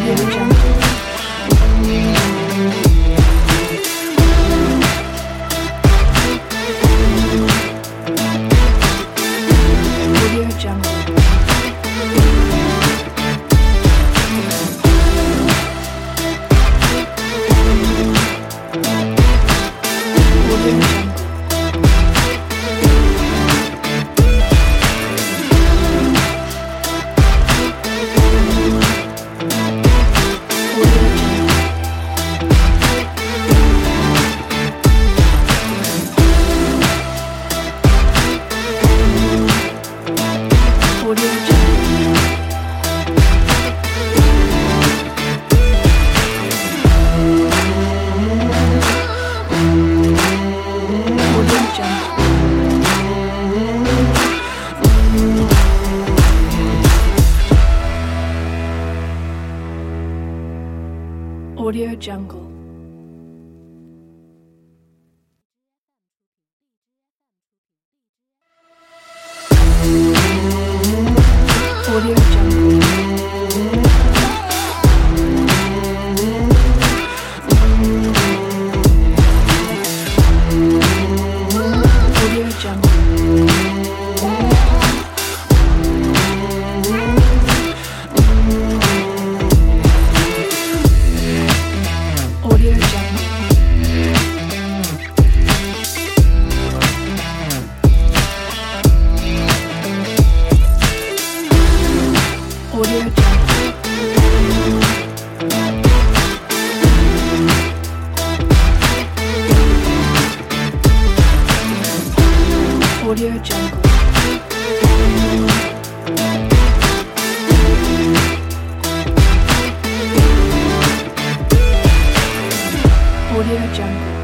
Yeah. Audio Jungle. Audio Jungle.